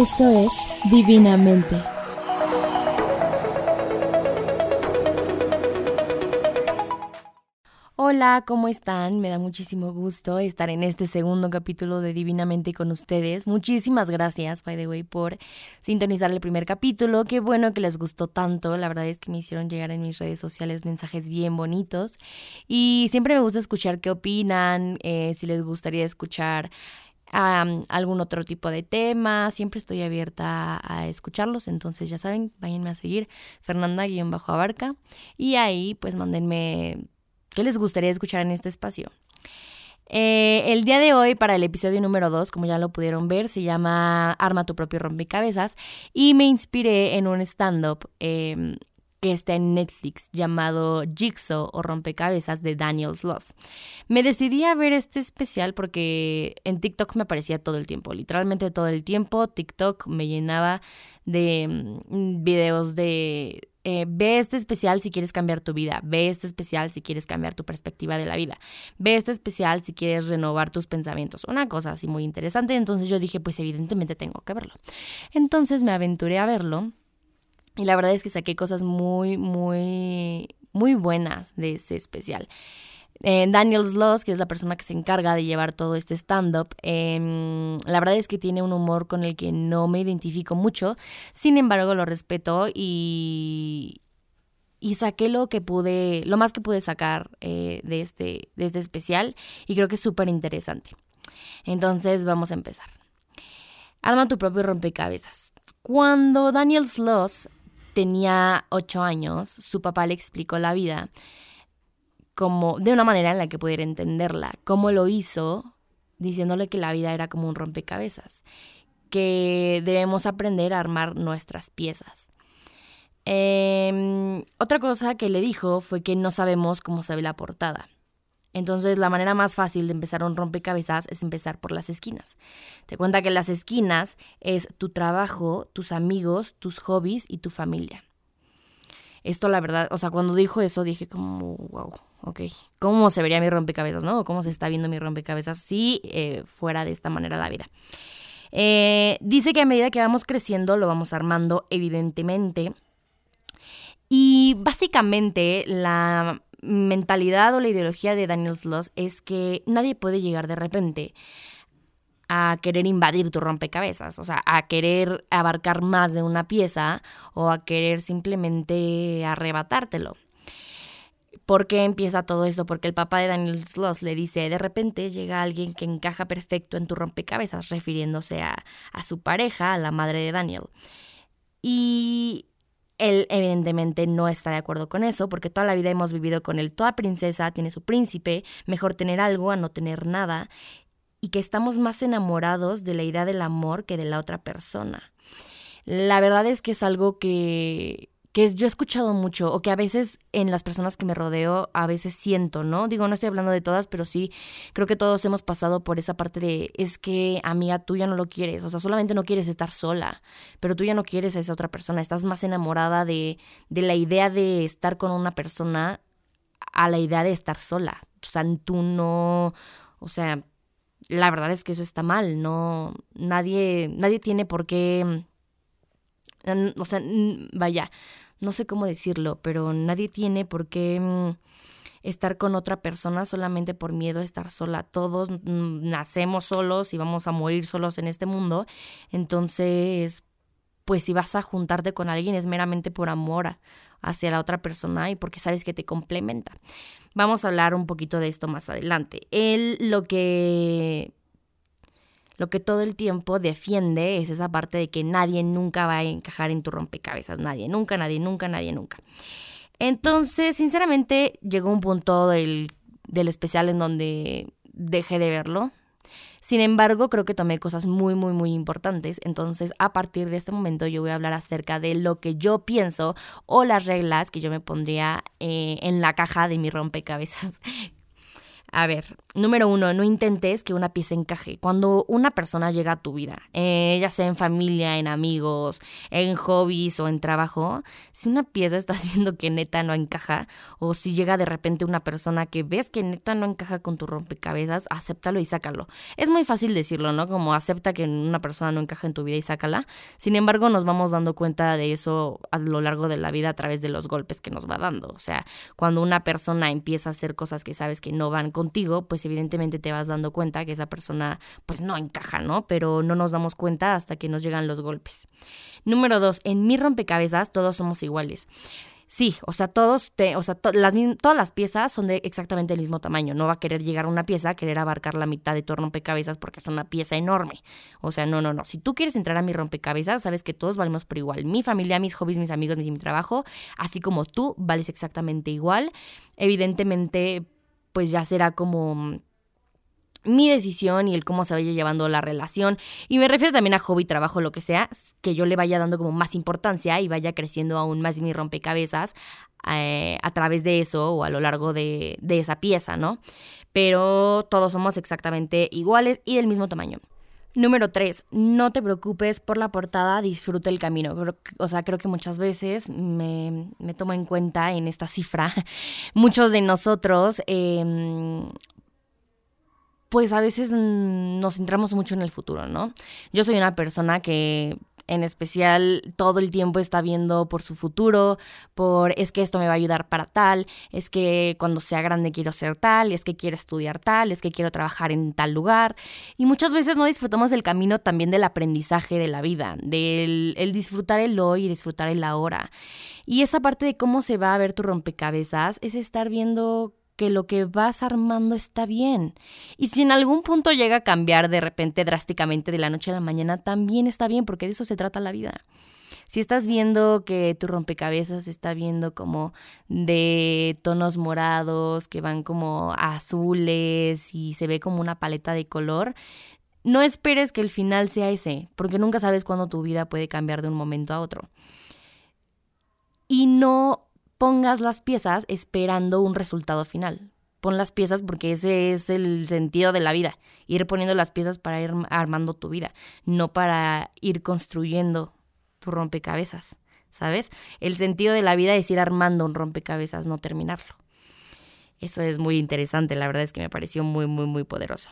Esto es Divinamente. Hola, ¿cómo están? Me da muchísimo gusto estar en este segundo capítulo de Divinamente con ustedes. Muchísimas gracias, by the way, por sintonizar el primer capítulo. Qué bueno que les gustó tanto. La verdad es que me hicieron llegar en mis redes sociales mensajes bien bonitos. Y siempre me gusta escuchar qué opinan, eh, si les gustaría escuchar algún otro tipo de tema. Siempre estoy abierta a escucharlos, entonces ya saben, váyanme a seguir Fernanda-Abarca y ahí pues mándenme ¿Qué les gustaría escuchar en este espacio? Eh, el día de hoy, para el episodio número 2, como ya lo pudieron ver, se llama Arma tu propio rompecabezas y me inspiré en un stand-up em, que está en Netflix llamado Jigsaw o Rompecabezas de Daniel Sloss. Me decidí a ver este especial porque en TikTok me aparecía todo el tiempo, literalmente todo el tiempo. TikTok me llenaba de mm, videos de eh, ve este especial si quieres cambiar tu vida, ve este especial si quieres cambiar tu perspectiva de la vida, ve este especial si quieres renovar tus pensamientos, una cosa así muy interesante, entonces yo dije, pues evidentemente tengo que verlo. Entonces me aventuré a verlo y la verdad es que saqué cosas muy, muy, muy buenas de ese especial. Eh, Daniel Sloss, que es la persona que se encarga de llevar todo este stand-up, em, la verdad es que tiene un humor con el que no me identifico mucho, sin embargo lo respeto y, y saqué lo que pude, lo más que pude sacar eh, de, este, de este especial y creo que es súper interesante. Entonces vamos a empezar. Arma tu propio rompecabezas. Cuando Daniel Sloss tenía ocho años, su papá le explicó la vida como de una manera en la que pudiera entenderla. ¿Cómo lo hizo? Diciéndole que la vida era como un rompecabezas, que debemos aprender a armar nuestras piezas. Em, otra cosa que le dijo fue que no sabemos cómo se ve la portada. Entonces la manera más fácil de empezar un rompecabezas es empezar por las esquinas. Te cuenta que las esquinas es tu trabajo, tus amigos, tus hobbies y tu familia. Esto la verdad, o sea, cuando dijo eso dije como, wow, ok, ¿cómo se vería mi rompecabezas, no? ¿Cómo se está viendo mi rompecabezas si eh, fuera de esta manera la vida? Eh, dice que a medida que vamos creciendo lo vamos armando, evidentemente. Y básicamente la mentalidad o la ideología de Daniel Sloss es que nadie puede llegar de repente a querer invadir tu rompecabezas, o sea, a querer abarcar más de una pieza o a querer simplemente arrebatártelo. ¿Por qué empieza todo esto? Porque el papá de Daniel Sloss le dice, de repente llega alguien que encaja perfecto en tu rompecabezas, refiriéndose a, a su pareja, a la madre de Daniel. Él evidentemente no está de acuerdo con eso, porque toda la vida hemos vivido con él. Toda princesa tiene su príncipe, mejor tener algo a no tener nada, y que estamos más enamorados de la idea del amor que de la otra persona. La verdad es que es algo que que yo he escuchado mucho o que a veces en las personas que me rodeo a veces siento, ¿no? Digo, no estoy hablando de todas, pero sí creo que todos hemos pasado por esa parte de es que amiga, tú ya no lo quieres, o sea, solamente no quieres estar sola, pero tú ya no quieres a esa otra persona, estás más enamorada de, de la idea de estar con una persona a la idea de estar sola. O sea, tú no, o sea, la verdad es que eso está mal, no, nadie, nadie tiene por qué, o sea, vaya, no sé cómo decirlo, pero nadie tiene por qué mm, estar con otra persona solamente por miedo a estar sola. Todos mm, nacemos solos y vamos a morir solos en este mundo. Entonces, pues si vas a juntarte con alguien es meramente por amor hacia la otra persona y porque sabes que te complementa. Vamos a hablar un poquito de esto más adelante. Él lo que lo que todo el tiempo defiende es esa parte de que nadie nunca va a encajar en tu rompecabezas, nadie, nunca, nadie, nunca, nadie, nunca. Entonces, sinceramente, llegó un punto del, del especial en donde dejé de verlo. Sin embargo, creo que tomé cosas muy, muy, muy importantes. Entonces, a partir de este momento, yo voy a hablar acerca de lo que yo pienso o las reglas que yo me pondría eh, en la caja de mi rompecabezas. A ver, Número uno, no intentes que una pieza encaje. Cuando una persona llega a tu vida, eh, ya sea en familia, en amigos, en hobbies o en trabajo, si una pieza estás viendo que neta no encaja, o si llega de repente una persona que ves que neta no encaja con tu rompecabezas, acéptalo y sácalo. Es muy fácil decirlo, ¿no? Como acepta que una persona no encaja en tu vida y sácala. Sin embargo, nos vamos dando cuenta de eso a lo largo de la vida a través de los golpes que nos va dando. O sea, cuando una persona empieza a hacer cosas que sabes que no van contigo, pues pues evidentemente te vas dando cuenta que esa persona pues no encaja, ¿no? Pero no nos damos cuenta hasta que nos llegan los golpes. Número dos, en mi rompecabezas todos somos iguales. Sí, o sea, todos te, o sea, las, todas las piezas son de exactamente el mismo tamaño. No va a querer llegar a una pieza, querer abarcar la mitad de tu rompecabezas porque es una pieza enorme. O sea, no, no, no. Si tú quieres entrar a mi rompecabezas, sabes que todos valemos por igual. Mi familia, mis hobbies, mis amigos, mi trabajo, así como tú vales exactamente igual. Evidentemente, pues ya será como mi decisión y el cómo se vaya llevando la relación. Y me refiero también a hobby, trabajo, lo que sea, que yo le vaya dando como más importancia y vaya creciendo aún más mi rompecabezas eh, a través de eso o a lo largo de, de esa pieza, ¿no? Pero todos somos exactamente iguales y del mismo tamaño. Número 3, no te preocupes por la portada, disfruta el camino. o sea, creo que muchas veces me, tomo en cuenta en esta cifra, muchos de nosotros, em, pues a veces nos centramos mucho en el futuro, ¿no? Yo soy una persona que en especial todo el tiempo está viendo por su futuro, por es que esto me va a ayudar para tal, es que cuando sea grande quiero ser tal, es que quiero estudiar tal, es que quiero trabajar en tal lugar. Y muchas veces no disfrutamos del camino también del aprendizaje de la vida, del el disfrutar el hoy y disfrutar el ahora. Y esa parte de cómo se va a ver tu rompecabezas es estar viendo que lo que vas armando está bien. Y si en algún punto llega a cambiar de repente drásticamente de la noche a la mañana, también está bien, porque de eso se trata la vida. Si estás viendo que tu rompecabezas está viendo como de tonos morados, que van como azules y se ve como una paleta de color, no esperes que el final sea ese, porque nunca sabes cuándo tu vida puede cambiar de un momento a otro. Y no pongas las piezas esperando un resultado final. Pon las piezas porque ese es el sentido de la vida. Ir poniendo las piezas para ir armando tu vida, no para ir construyendo tu rompecabezas, ¿sabes? El sentido de la vida es ir armando un rompecabezas, no terminarlo. Eso es muy interesante, la verdad es que me pareció muy, muy, muy poderoso.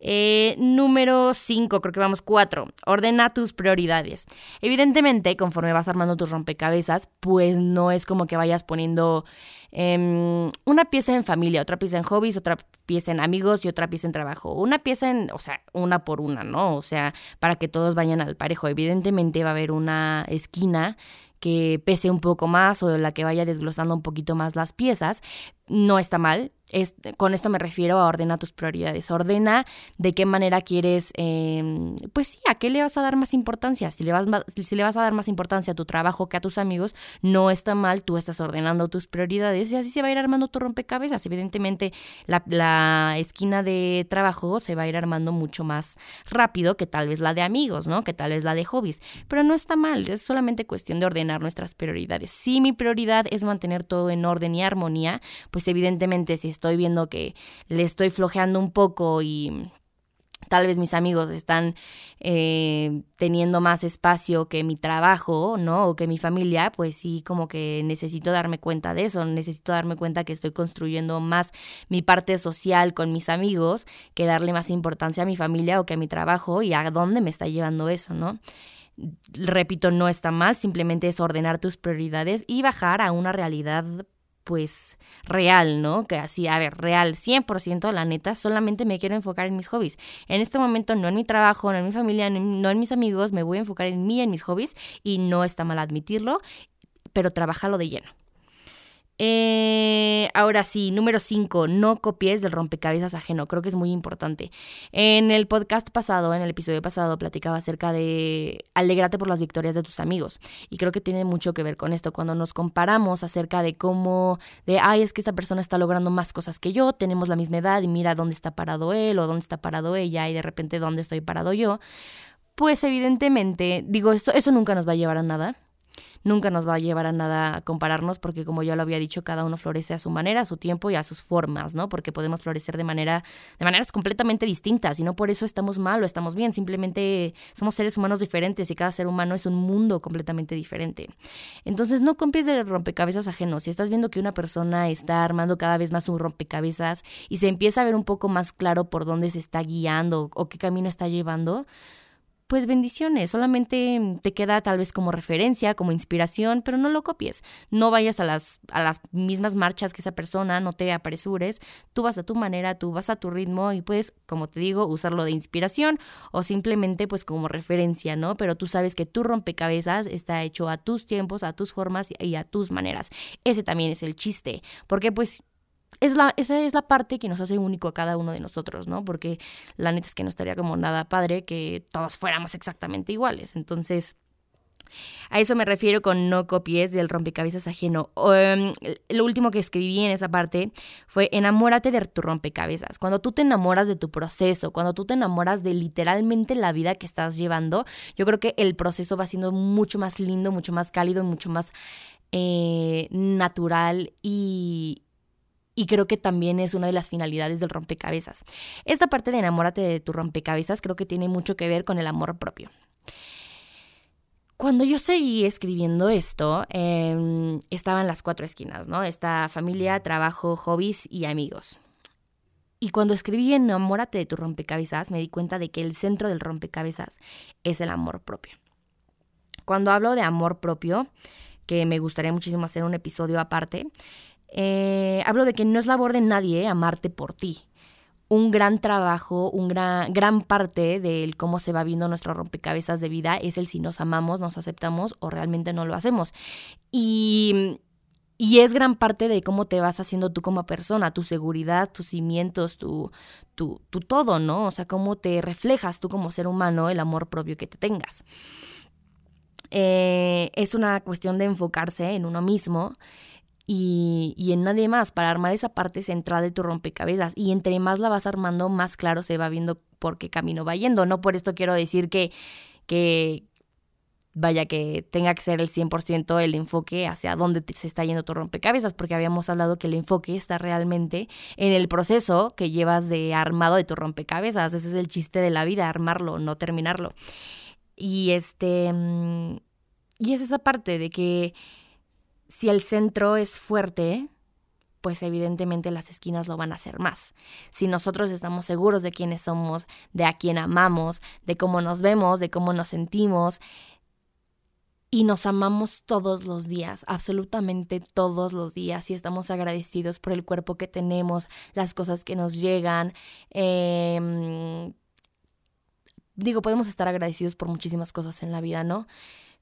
Eh, número 5, creo que vamos 4. Ordena tus prioridades. Evidentemente, conforme vas armando tus rompecabezas, pues no es como que vayas poniendo em, una pieza en familia, otra pieza en hobbies, otra pieza en amigos y otra pieza en trabajo. Una pieza en, o sea, una por una, ¿no? O sea, para que todos vayan al parejo. Evidentemente va a haber una esquina que pese un poco más o la que vaya desglosando un poquito más las piezas, no está mal. Es, con esto me refiero a ordena tus prioridades. Ordena de qué manera quieres, em, pues sí, a qué le vas a dar más importancia. Si le, vas, si le vas a dar más importancia a tu trabajo que a tus amigos, no está mal, tú estás ordenando tus prioridades y así se va a ir armando tu rompecabezas. Evidentemente, la, la esquina de trabajo se va a ir armando mucho más rápido que tal vez la de amigos, ¿no? Que tal vez la de hobbies. Pero no está mal, es solamente cuestión de ordenar nuestras prioridades. Si mi prioridad es mantener todo en orden y armonía, pues evidentemente si estoy viendo que le estoy flojeando un poco y tal vez mis amigos están eh, teniendo más espacio que mi trabajo, ¿no? O que mi familia, pues sí, como que necesito darme cuenta de eso, necesito darme cuenta que estoy construyendo más mi parte social con mis amigos que darle más importancia a mi familia o que a mi trabajo y a dónde me está llevando eso, ¿no? Repito, no está mal, simplemente es ordenar tus prioridades y bajar a una realidad pues real, ¿no? Que así, a ver, real, 100%, la neta, solamente me quiero enfocar en mis hobbies. En este momento no en mi trabajo, no en mi familia, no en mis amigos, me voy a enfocar en mí, en mis hobbies y no está mal admitirlo, pero trabajalo de lleno. Eh, ahora sí, número 5, no copies del rompecabezas ajeno. Creo que es muy importante. En el podcast pasado, en el episodio pasado, platicaba acerca de alegrate por las victorias de tus amigos. Y creo que tiene mucho que ver con esto. Cuando nos comparamos acerca de cómo, de, ay, es que esta persona está logrando más cosas que yo, tenemos la misma edad y mira dónde está parado él o dónde está parado ella y de repente dónde estoy parado yo. Pues evidentemente, digo, esto, eso nunca nos va a llevar a nada nunca nos va a llevar a nada a compararnos porque como ya lo había dicho, cada uno florece a su manera, a su tiempo y a sus formas, ¿no? Porque podemos florecer de manera de maneras completamente distintas y no por eso estamos mal o estamos bien, simplemente somos seres humanos diferentes y cada ser humano es un mundo completamente diferente. Entonces, no copies de rompecabezas ajenos. Si estás viendo que una persona está armando cada vez más un rompecabezas y se empieza a ver un poco más claro por dónde se está guiando o qué camino está llevando, pues bendiciones, solamente te queda tal vez como referencia, como inspiración, pero no lo copies. No vayas a las, a las mismas marchas que esa persona, no te apresures, tú vas a tu manera, tú vas a tu ritmo y puedes, como te digo, usarlo de inspiración o simplemente pues como referencia, ¿no? Pero tú sabes que tu rompecabezas está hecho a tus tiempos, a tus formas y a tus maneras. Ese también es el chiste, porque pues es la, esa es la parte que nos hace único a cada uno de nosotros, ¿no? Porque la neta es que no estaría como nada padre que todos fuéramos exactamente iguales. Entonces, a eso me refiero con no copies del rompecabezas ajeno. Em, lo último que escribí en esa parte fue enamórate de tu rompecabezas. Cuando tú te enamoras de tu proceso, cuando tú te enamoras de literalmente la vida que estás llevando, yo creo que el proceso va siendo mucho más lindo, mucho más cálido, mucho más eh, natural y, y creo que también es una de las finalidades del rompecabezas. Esta parte de enamórate de tu rompecabezas creo que tiene mucho que ver con el amor propio. Cuando yo seguí escribiendo esto, eh, estaban las cuatro esquinas, ¿no? Esta familia, trabajo, hobbies y amigos. Y cuando escribí Enamórate de tu rompecabezas, me di cuenta de que el centro del rompecabezas es el amor propio. Cuando hablo de amor propio, que me gustaría muchísimo hacer un episodio aparte, eh, hablo de que no es labor de nadie amarte por ti. Un gran trabajo, un gran, gran parte del cómo se va viendo nuestro rompecabezas de vida es el si nos amamos, nos aceptamos o realmente no lo hacemos. Y, y es gran parte de cómo te vas haciendo tú como persona, tu seguridad, tus cimientos, tu, tu, tu todo, ¿no? O sea, cómo te reflejas tú como ser humano, el amor propio que te tengas. Eh, es una cuestión de enfocarse en uno mismo y, en nadie más para armar esa parte central de tu rompecabezas. Y entre más la vas armando, más claro se va viendo por qué camino va yendo. No por esto quiero decir que, que vaya que tenga que ser el 100% el enfoque hacia dónde se está yendo tu rompecabezas, porque habíamos hablado que el enfoque está realmente en el proceso que llevas de armado de tu rompecabezas. Ese es el chiste de la vida, armarlo, no terminarlo. Y este... Mm, y es esa parte de que si el centro es fuerte, pues evidentemente las esquinas lo van a hacer más. Si nosotros estamos seguros de quiénes somos, de a quién amamos, de cómo nos vemos, de cómo nos sentimos, y nos amamos todos los días, absolutamente todos los días, y estamos agradecidos por el cuerpo que tenemos, las cosas que nos llegan. Em, digo, podemos estar agradecidos por muchísimas cosas en la vida, ¿no?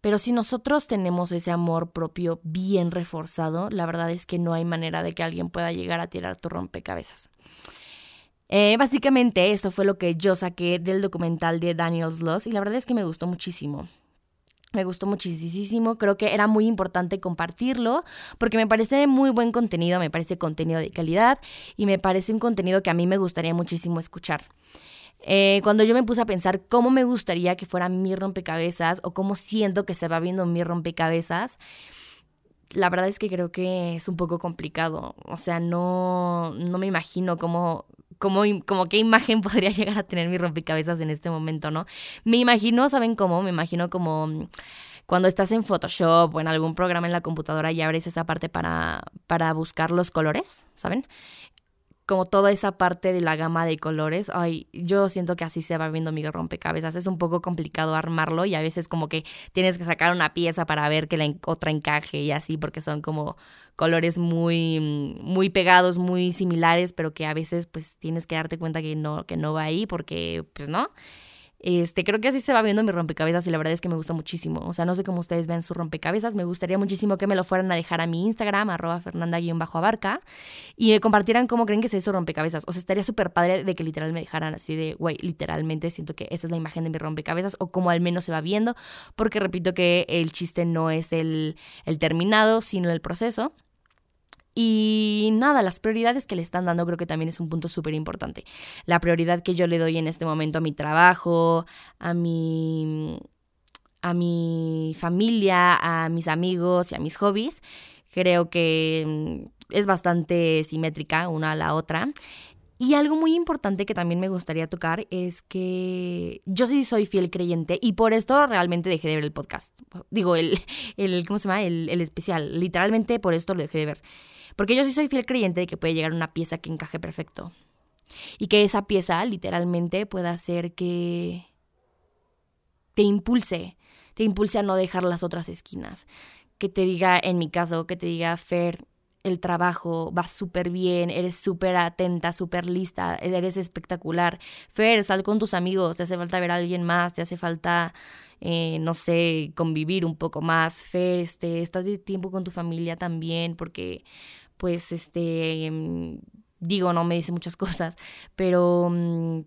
Pero si nosotros tenemos ese amor propio bien reforzado, la verdad es que no hay manera de que alguien pueda llegar a tirar tu rompecabezas. Eh, básicamente esto fue lo que yo saqué del documental de Daniel Sloss y la verdad es que me gustó muchísimo. Me gustó muchísimo, creo que era muy importante compartirlo porque me parece muy buen contenido, me parece contenido de calidad y me parece un contenido que a mí me gustaría muchísimo escuchar. Eh, cuando yo me puse a pensar cómo me gustaría que fuera mi rompecabezas o cómo siento que se va viendo mi rompecabezas, la verdad es que creo que es un poco complicado. O sea, no, no me imagino cómo, cómo, como qué imagen podría llegar a tener mi rompecabezas en este momento, ¿no? Me imagino, ¿saben cómo? Me imagino como cuando estás en Photoshop o en algún programa en la computadora y abres esa parte para, para buscar los colores, ¿saben? Como toda esa parte de la gama de colores, ay, yo siento que así se va viendo mi rompecabezas. Es un poco complicado armarlo y a veces como que tienes que sacar una pieza para ver que la otra encaje y así, porque son como colores muy, muy pegados, muy similares, pero que a veces pues tienes que darte cuenta que no, que no va ahí porque pues no. Este, creo que así se va viendo mi rompecabezas y la verdad es que me gusta muchísimo. O sea, no sé cómo ustedes ven su rompecabezas. Me gustaría muchísimo que me lo fueran a dejar a mi Instagram, arroba fernanda-abarca, y me compartieran cómo creen que es eso rompecabezas. O sea, estaría súper padre de que literal me dejaran así de, güey, literalmente siento que esa es la imagen de mi rompecabezas o como al menos se va viendo, porque repito que el chiste no es el, el terminado, sino el proceso. Y nada, las prioridades que le están dando creo que también es un punto súper importante. La prioridad que yo le doy en este momento a mi trabajo, a mi a mi familia, a mis amigos y a mis hobbies. Creo que mm, es bastante simétrica una a la otra. Y algo muy importante que también me gustaría tocar es que yo sí soy fiel creyente y por esto realmente dejé de ver el podcast. Digo, el, el ¿cómo se llama? El, el especial. Literalmente por esto lo dejé de ver. Porque yo sí soy fiel creyente de que puede llegar una pieza que encaje perfecto. Y que esa pieza literalmente pueda hacer que te impulse, te impulse a no dejar las otras esquinas. Que te diga, en mi caso, que te diga, Fer, el trabajo va súper bien, eres súper atenta, súper lista, eres espectacular. Fer, sal con tus amigos, te hace falta ver a alguien más, te hace falta, eh, no sé, convivir un poco más. Fer, este, estás de tiempo con tu familia también, porque, pues, este, em, digo, no me dice muchas cosas, pero, mm,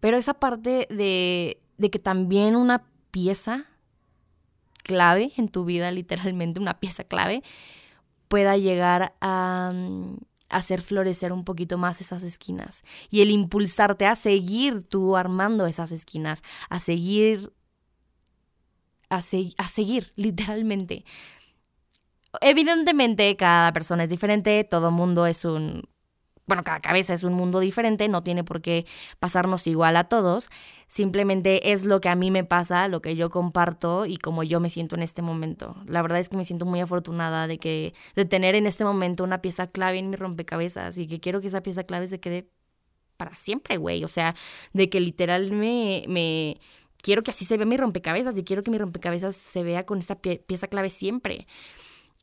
pero esa parte de, de que también una pieza clave en tu vida, literalmente una pieza clave, pueda llegar a mm, hacer florecer un poquito más esas esquinas y el impulsarte a seguir tú armando esas esquinas, a seguir, a, a seguir literalmente. Evidentemente cada persona es diferente, todo mundo es un bueno, cada cabeza es un mundo diferente, no tiene por qué pasarnos igual a todos, simplemente es lo que a mí me pasa, lo que yo comparto y como yo me siento en este momento. La verdad es que me siento muy afortunada de que de tener en este momento una pieza clave en mi rompecabezas y que quiero que esa pieza clave se quede para siempre, güey, o sea, de que literal me, me quiero que así se vea mi rompecabezas y quiero que mi rompecabezas se vea con esa pieza clave siempre.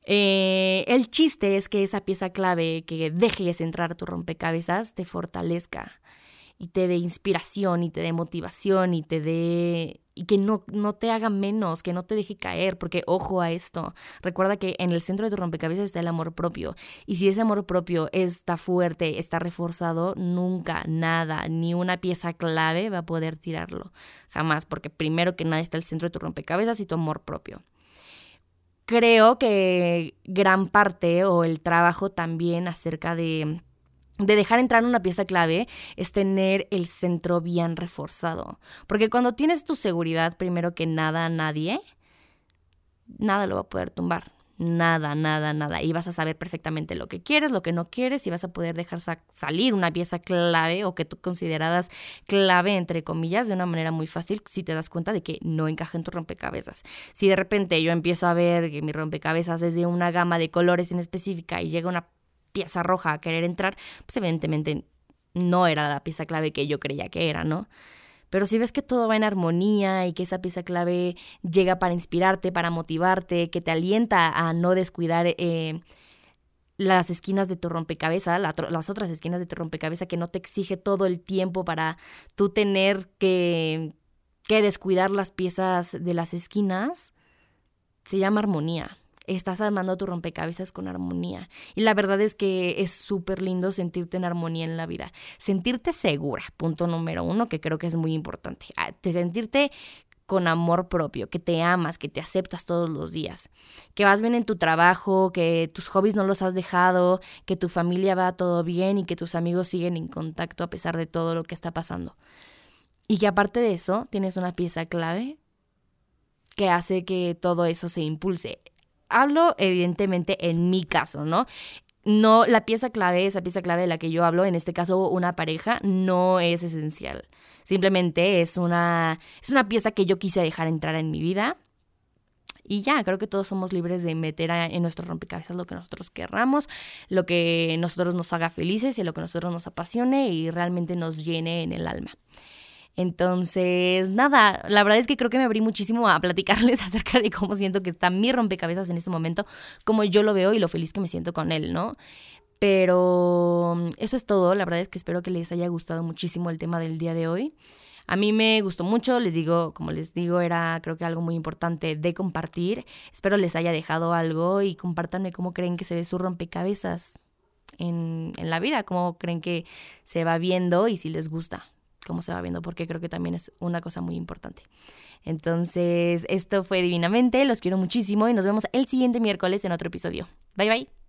Eh, el chiste es que esa pieza clave que dejes entrar a tu rompecabezas te fortalezca y te dé inspiración y te dé motivación y te dé y que no, no te haga menos, que no te deje caer, porque ojo a esto, recuerda que en el centro de tu rompecabezas está el amor propio y si ese amor propio está fuerte, está reforzado, nunca, nada, ni una pieza clave va a poder tirarlo, jamás, porque primero que nada está el centro de tu rompecabezas y tu amor propio creo que gran parte o el trabajo también acerca de, de dejar entrar una pieza clave es tener el centro bien reforzado. Porque cuando tienes tu seguridad, primero que nada, nadie, nada lo va a poder tumbar. Nada, nada, nada. Y vas a saber perfectamente lo que quieres, lo que no quieres, y vas a poder dejar salir una pieza clave o que tú consideradas clave, entre comillas, de una manera muy fácil si te das cuenta de que no encaja en tu rompecabezas. Si de repente yo empiezo a ver que mi rompecabezas es de una gama de colores en específica y llega una pieza roja a querer entrar, pues evidentemente no era la pieza clave que yo creía que era, ¿no? Pero si ves que todo va en armonía y que esa pieza clave llega para inspirarte, para motivarte, que te alienta a no descuidar eh, las esquinas de tu rompecabezas, las otras esquinas de tu rompecabezas, que no te exige todo el tiempo para tú tener que, que descuidar las piezas de las esquinas, se llama armonía estás armando tu rompecabezas con armonía. Y la verdad es que es súper lindo sentirte en armonía en la vida. Sentirte segura, punto número uno, que creo que es muy importante. Ah, sentirte con amor propio, que te amas, que te aceptas todos los días, que vas bien en tu trabajo, que tus hobbies no los has dejado, que tu familia va todo bien y que tus amigos siguen en contacto a pesar de todo lo que está pasando. Y que aparte de eso, tienes una pieza clave que hace que todo eso se impulse hablo evidentemente en mi caso, ¿no? No, la pieza clave, esa pieza clave de la que yo hablo, en este caso una pareja, no es esencial. Simplemente es una, es una pieza que yo quise dejar entrar en mi vida. Y ya, creo que todos somos libres de meter en nuestro rompecabezas lo que nosotros querramos, lo que nosotros nos haga felices y lo que nosotros nos apasione y realmente nos llene en el alma. Entonces, nada, la verdad es que creo que me abrí muchísimo a platicarles acerca de cómo siento que está mi rompecabezas en este momento, cómo yo lo veo y lo feliz que me siento con él, ¿no? Pero mm, eso es todo, la verdad es que espero que les haya gustado muchísimo el tema del día de hoy. A mí me gustó mucho, les digo, como les digo, era creo que algo muy importante de compartir. Espero les haya dejado algo y compártanme cómo creen que se ve su rompecabezas en, en la vida, cómo creen que se va viendo y si les gusta cómo se va viendo, porque creo que también es una cosa muy importante. Entonces, esto fue Divinamente, los quiero muchísimo y nos vemos el siguiente miércoles en otro episodio. Bye bye.